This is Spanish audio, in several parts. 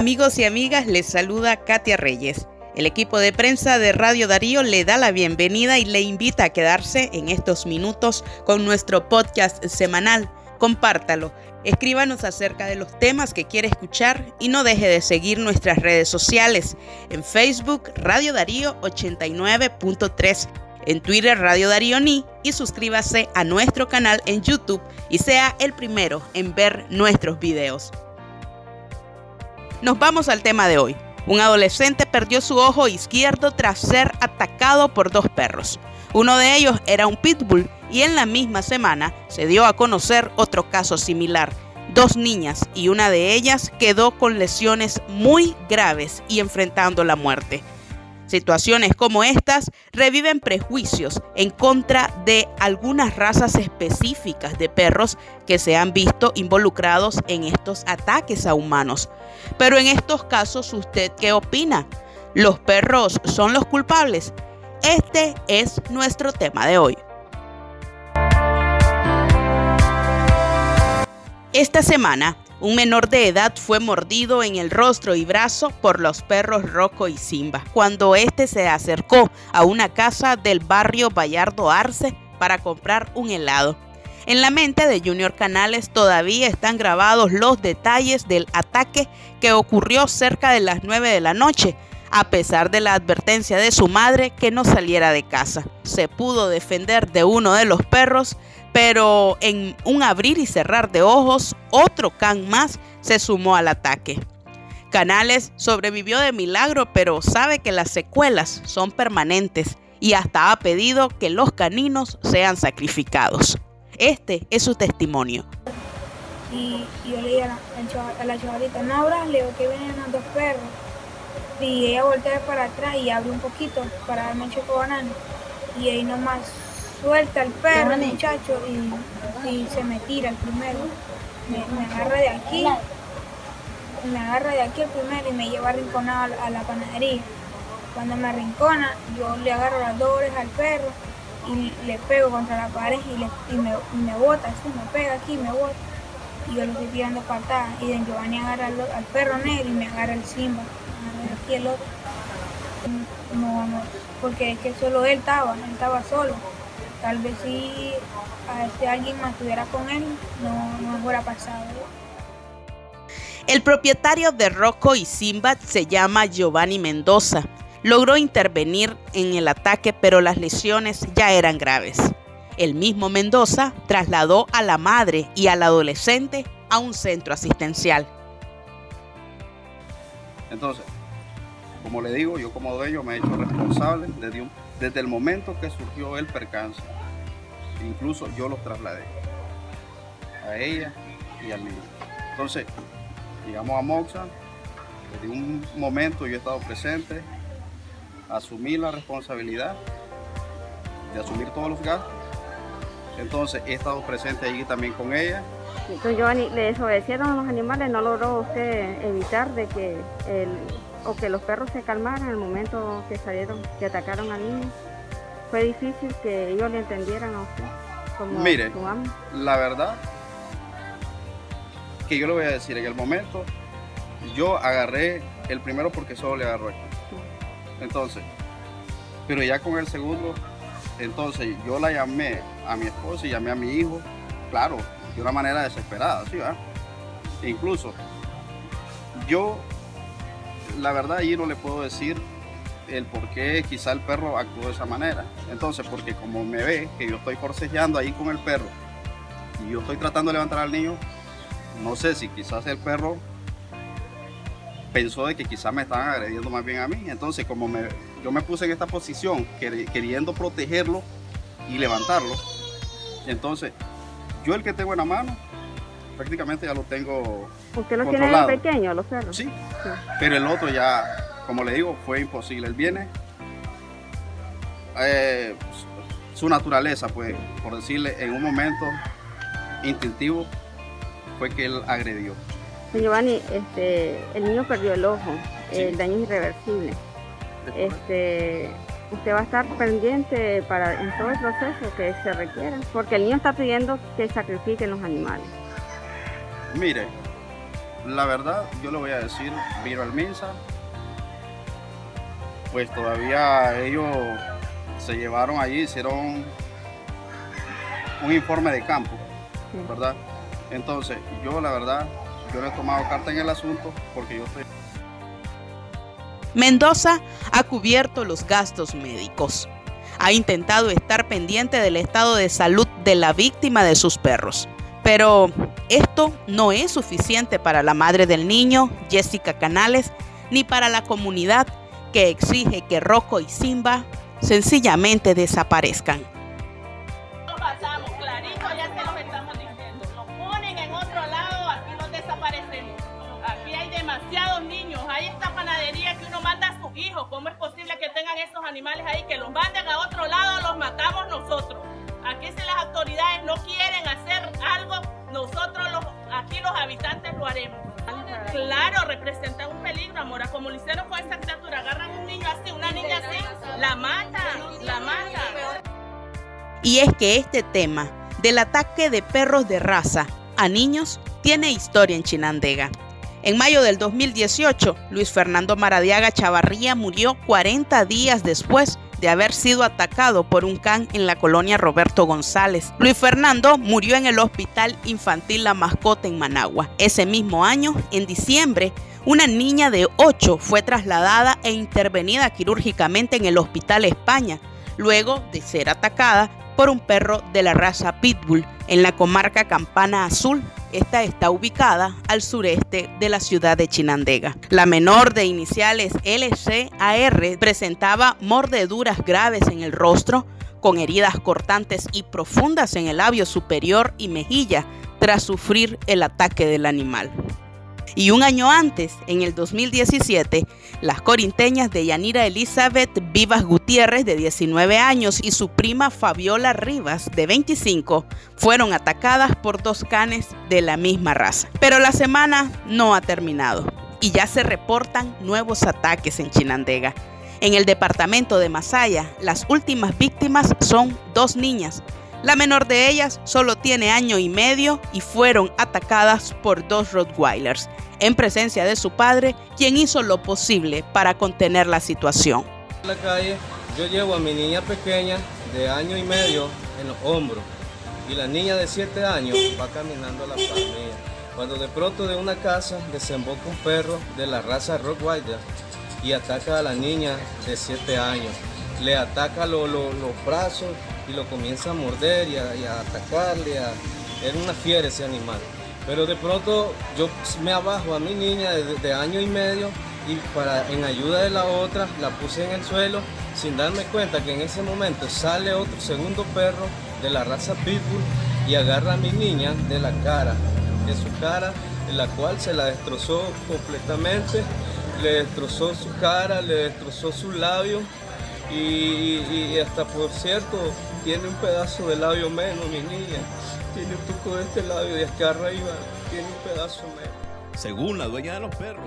amigos y amigas, les saluda Katia Reyes. El equipo de prensa de Radio Darío le da la bienvenida y le invita a quedarse en estos minutos con nuestro podcast semanal. Compártalo, escríbanos acerca de los temas que quiere escuchar y no deje de seguir nuestras redes sociales. En Facebook, Radio Darío 89.3 en Twitter Radio Darío Ni y suscríbase a nuestro canal en YouTube y sea el primero en ver nuestros videos. Nos vamos al tema de hoy. Un adolescente perdió su ojo izquierdo tras ser atacado por dos perros. Uno de ellos era un pitbull y en la misma semana se dio a conocer otro caso similar. Dos niñas y una de ellas quedó con lesiones muy graves y enfrentando la muerte. Situaciones como estas reviven prejuicios en contra de algunas razas específicas de perros que se han visto involucrados en estos ataques a humanos. Pero en estos casos, ¿usted qué opina? ¿Los perros son los culpables? Este es nuestro tema de hoy. Esta semana un menor de edad fue mordido en el rostro y brazo por los perros Rocco y Simba cuando este se acercó a una casa del barrio Bayardo Arce para comprar un helado. En la mente de Junior Canales todavía están grabados los detalles del ataque que ocurrió cerca de las 9 de la noche, a pesar de la advertencia de su madre que no saliera de casa. Se pudo defender de uno de los perros pero en un abrir y cerrar de ojos, otro can más se sumó al ataque. Canales sobrevivió de milagro, pero sabe que las secuelas son permanentes y hasta ha pedido que los caninos sean sacrificados. Este es su testimonio. Y, yo le dije a la, chavalita, no abras, le digo que vienen los dos perros. Y ella voltea para atrás y abre un poquito para darme el choco banano. Y ahí nomás suelta el perro, muchacho, y, se me tira el primero. Me, agarra de aquí, me agarra de aquí el primero y me lleva arrinconado a, la panadería. Cuando me arrincona, yo le agarro las dos al perro y le pego contra la pared y, me, me bota, así me pega aquí, me bota. Y yo lo estoy tirando patadas. Y de Giovanni agarra al, perro negro y me agarra el Simba. El otro. No, no, porque es que solo él estaba, él estaba solo. Tal vez si a este alguien más estuviera con él, no, no hubiera pasado. El propietario de Rocco y Simba se llama Giovanni Mendoza. Logró intervenir en el ataque, pero las lesiones ya eran graves. El mismo Mendoza trasladó a la madre y al adolescente a un centro asistencial. Entonces, como le digo, yo como dueño me he hecho responsable desde desde el momento que surgió el percance, incluso yo los trasladé a ella y al niño. Entonces, llegamos a Moxa, desde un momento yo he estado presente, asumí la responsabilidad de asumir todos los gastos. Entonces, he estado presente allí también con ella. Entonces, Giovanni, ¿le desobedecieron a los animales? ¿No logró usted evitar de que el o que los perros se calmaran en el momento que salieron, que atacaron al niño. Fue difícil que ellos le entendieran a usted. Como Mire, la verdad que yo le voy a decir, en el momento yo agarré el primero porque solo le agarró Entonces, pero ya con el segundo, entonces yo la llamé a mi esposa y llamé a mi hijo, claro, de una manera desesperada, ¿sí? Incluso yo la verdad ahí no le puedo decir el por qué quizá el perro actuó de esa manera. Entonces, porque como me ve que yo estoy forcejeando ahí con el perro y yo estoy tratando de levantar al niño, no sé si quizás el perro pensó de que quizás me estaban agrediendo más bien a mí. Entonces, como yo me puse en esta posición queriendo protegerlo y levantarlo, entonces yo el que tengo en la mano prácticamente ya lo tengo. ¿Usted lo tiene pequeño, los perros? Sí, pero el otro ya, como le digo, fue imposible. Él viene, eh, su naturaleza, pues, por decirle, en un momento instintivo, fue que él agredió. Señor Giovanni, este, el niño perdió el ojo, el daño es irreversible. Este, usted va a estar pendiente para en todo el proceso que se requiera, porque el niño está pidiendo que sacrifiquen los animales. Mire, la verdad, yo le voy a decir, vino al Minsa, pues todavía ellos se llevaron allí, hicieron un informe de campo, ¿verdad? Entonces, yo la verdad, yo no he tomado carta en el asunto porque yo estoy... Mendoza ha cubierto los gastos médicos. Ha intentado estar pendiente del estado de salud de la víctima de sus perros. Pero esto no es suficiente para la madre del niño, Jessica Canales, ni para la comunidad que exige que Rocco y Simba sencillamente desaparezcan. pasamos, clarito ya se los estamos diciendo. Nos ponen en otro lado, aquí nos desaparecemos. Aquí hay demasiados niños, hay esta panadería que uno manda a sus hijos. ¿Cómo es posible que tengan esos animales ahí, que los manden a otro lado, los matamos nosotros? Aquí si las autoridades no quieren hacer algo, nosotros los, aquí los habitantes lo haremos. Claro, representa un peligro, Amora. Como lo hicieron con esta criatura, agarran un niño así, una niña así, la matan, la matan. Y es que este tema del ataque de perros de raza a niños tiene historia en Chinandega. En mayo del 2018, Luis Fernando Maradiaga Chavarría murió 40 días después de haber sido atacado por un can en la colonia Roberto González. Luis Fernando murió en el Hospital Infantil La Mascota en Managua. Ese mismo año, en diciembre, una niña de 8 fue trasladada e intervenida quirúrgicamente en el Hospital España, luego de ser atacada por un perro de la raza Pitbull en la comarca Campana Azul. Esta está ubicada al sureste de la ciudad de Chinandega. La menor de iniciales LCAR presentaba mordeduras graves en el rostro, con heridas cortantes y profundas en el labio superior y mejilla tras sufrir el ataque del animal. Y un año antes, en el 2017, las corinteñas de Yanira Elizabeth Vivas Gutiérrez, de 19 años, y su prima Fabiola Rivas, de 25, fueron atacadas por dos canes de la misma raza. Pero la semana no ha terminado y ya se reportan nuevos ataques en Chinandega. En el departamento de Masaya, las últimas víctimas son dos niñas, la menor de ellas solo tiene año y medio y fueron atacadas por dos Rottweilers, en presencia de su padre, quien hizo lo posible para contener la situación. En la calle yo llevo a mi niña pequeña de año y medio en los hombros y la niña de 7 años va caminando a la par Cuando de pronto de una casa desemboca un perro de la raza Rottweiler y ataca a la niña de 7 años. Le ataca los brazos y lo comienza a morder y a, atacarle. Era una fiera ese animal. Pero de pronto yo me abajo a mi niña de, año y medio y para, en ayuda de la otra la puse en el suelo sin darme cuenta que en ese momento sale otro segundo perro de la raza Pitbull y agarra a mi niña de la cara, de su cara, en la cual se la destrozó completamente, le destrozó su cara, le destrozó su labio y, hasta por cierto tiene un pedazo de labio menos mi niña, tiene un poco de este labio de acá arriba, tiene un pedazo menos. Según la dueña de los perros.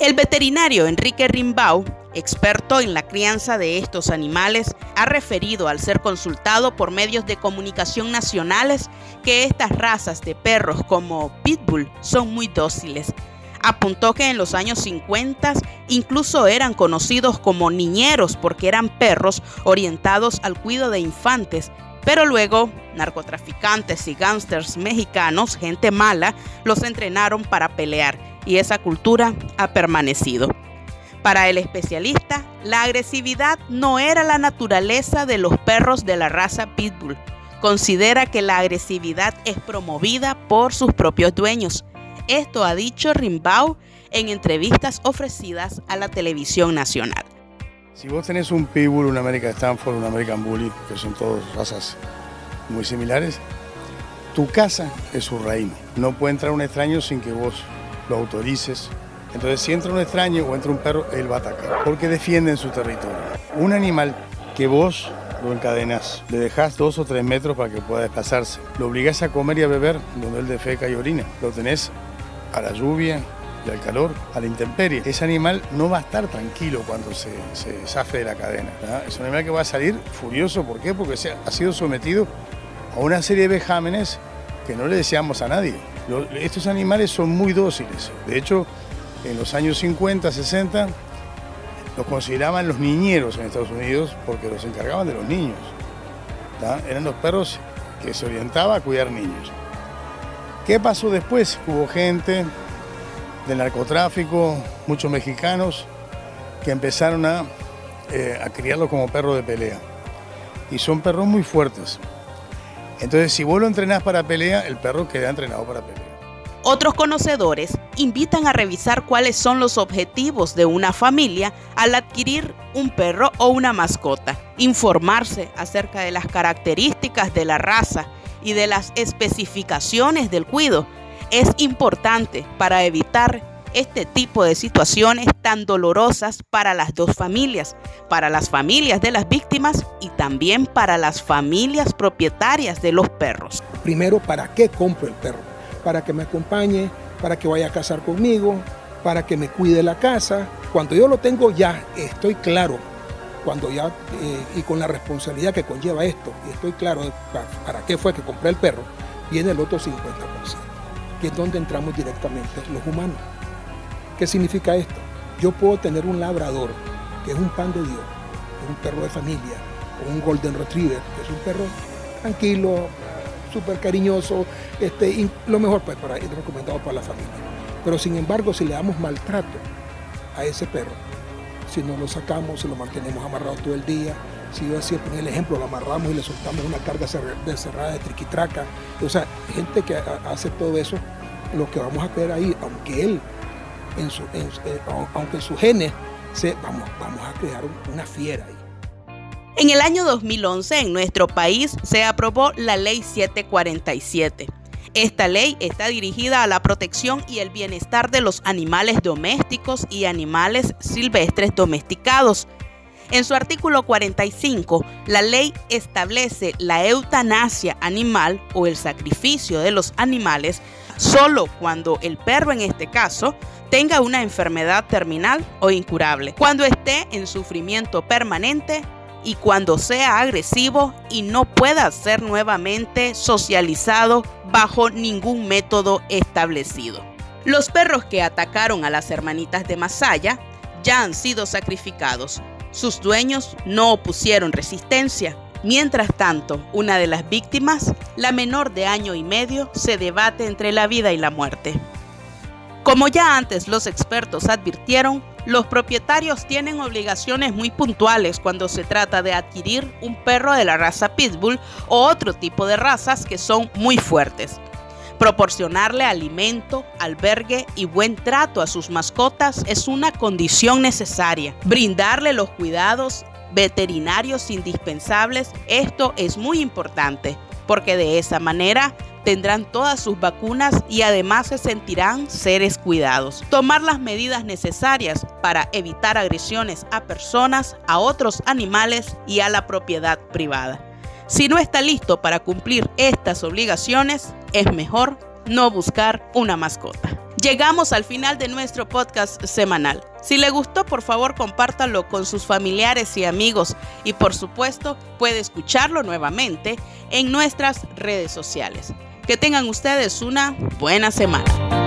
El veterinario Enrique Rimbau, experto en la crianza de estos animales, ha referido al ser consultado por medios de comunicación nacionales que estas razas de perros como Pitbull son muy dóciles apuntó que en los años 50 incluso eran conocidos como niñeros porque eran perros orientados al cuidado de infantes, pero luego narcotraficantes y gángsters mexicanos, gente mala, los entrenaron para pelear y esa cultura ha permanecido. Para el especialista, la agresividad no era la naturaleza de los perros de la raza Pitbull. Considera que la agresividad es promovida por sus propios dueños esto ha dicho Rimbau en entrevistas ofrecidas a la televisión nacional. Si vos tenés un Pitbull, un American Stanford, un American Bully, que son todas razas muy similares, tu casa es su reino. No puede entrar un extraño sin que vos lo autorices. Entonces, si entra un extraño o entra un perro, él va a atacar, porque defienden su territorio. Un animal que vos lo encadenas, le dejas dos o tres metros para que pueda desplazarse, lo obligás a comer y a beber donde él defeca y orina, lo tenés a la lluvia y al calor, a la intemperie. Ese animal no va a estar tranquilo cuando se, se zafe de la cadena. Es un animal que va a salir furioso. ¿Por qué? Porque ha sido sometido a una serie de vejámenes que no le deseamos a nadie. estos animales son muy dóciles. De hecho, en los años 50, 60, los consideraban los niñeros en Estados Unidos porque los encargaban de los niños. Eran los perros que se orientaba a cuidar niños. ¿Qué pasó después? Hubo gente del narcotráfico, muchos mexicanos, que empezaron a, eh, a criarlos como perros de pelea. Y son perros muy fuertes. Entonces, si vos lo entrenás para pelea, el perro queda entrenado para pelea. Otros conocedores invitan a revisar cuáles son los objetivos de una familia al adquirir un perro o una mascota, informarse acerca de las características de la raza y de las especificaciones del cuido. Es importante para evitar este tipo de situaciones tan dolorosas para las dos familias, para las familias de las víctimas y también para las familias propietarias de los perros. Primero, ¿para qué compro el perro? para que me acompañe, para que vaya a casar conmigo, para que me cuide la casa. Cuando yo lo tengo ya, estoy claro, cuando ya, eh, y con la responsabilidad que conlleva esto, y estoy claro para, qué fue que compré el perro, viene el otro 50%, que es donde entramos directamente los humanos. ¿Qué significa esto? Yo puedo tener un labrador, que es un pan de Dios, es un perro de familia, o un golden retriever, que es un perro tranquilo, súper cariñoso, este, lo mejor pues, para ir recomendado para la familia. Pero sin embargo, si le damos maltrato a ese perro, si no lo sacamos, si lo mantenemos amarrado todo el día, si yo decía, poner el ejemplo, lo amarramos y le soltamos una carga de cerrada de triquitraca, o sea, gente que hace todo eso, lo que vamos a ver ahí, aunque él, en su, eh, aunque en sus genes, se, vamos, vamos a crear una fiera ahí. En el año 2011 en nuestro país se aprobó la Ley 747. Esta ley está dirigida a la protección y el bienestar de los animales domésticos y animales silvestres domesticados. En su artículo 45, la ley establece la eutanasia animal o el sacrificio de los animales solo cuando el perro en este caso tenga una enfermedad terminal o incurable, cuando esté en sufrimiento permanente y cuando sea agresivo y no pueda ser nuevamente socializado bajo ningún método establecido. Los perros que atacaron a las hermanitas de Masaya ya han sido sacrificados. Sus dueños no opusieron resistencia. Mientras tanto, una de las víctimas, la menor de año y medio, se debate entre la vida y la muerte. Como ya antes los expertos advirtieron, los propietarios tienen obligaciones muy puntuales cuando se trata de adquirir un perro de la raza Pitbull o otro tipo de razas que son muy fuertes. Proporcionarle alimento, albergue y buen trato a sus mascotas es una condición necesaria. Brindarle los cuidados veterinarios indispensables, esto es muy importante, porque de esa manera tendrán todas sus vacunas y además se sentirán seres cuidados. Tomar las medidas necesarias para evitar agresiones a personas, a otros animales y a la propiedad privada. Si no está listo para cumplir estas obligaciones, es mejor no buscar una mascota. Llegamos al final de nuestro podcast semanal. Si le gustó, por favor, compártalo con sus familiares y amigos y por supuesto puede escucharlo nuevamente en nuestras redes sociales. Que tengan ustedes una buena semana.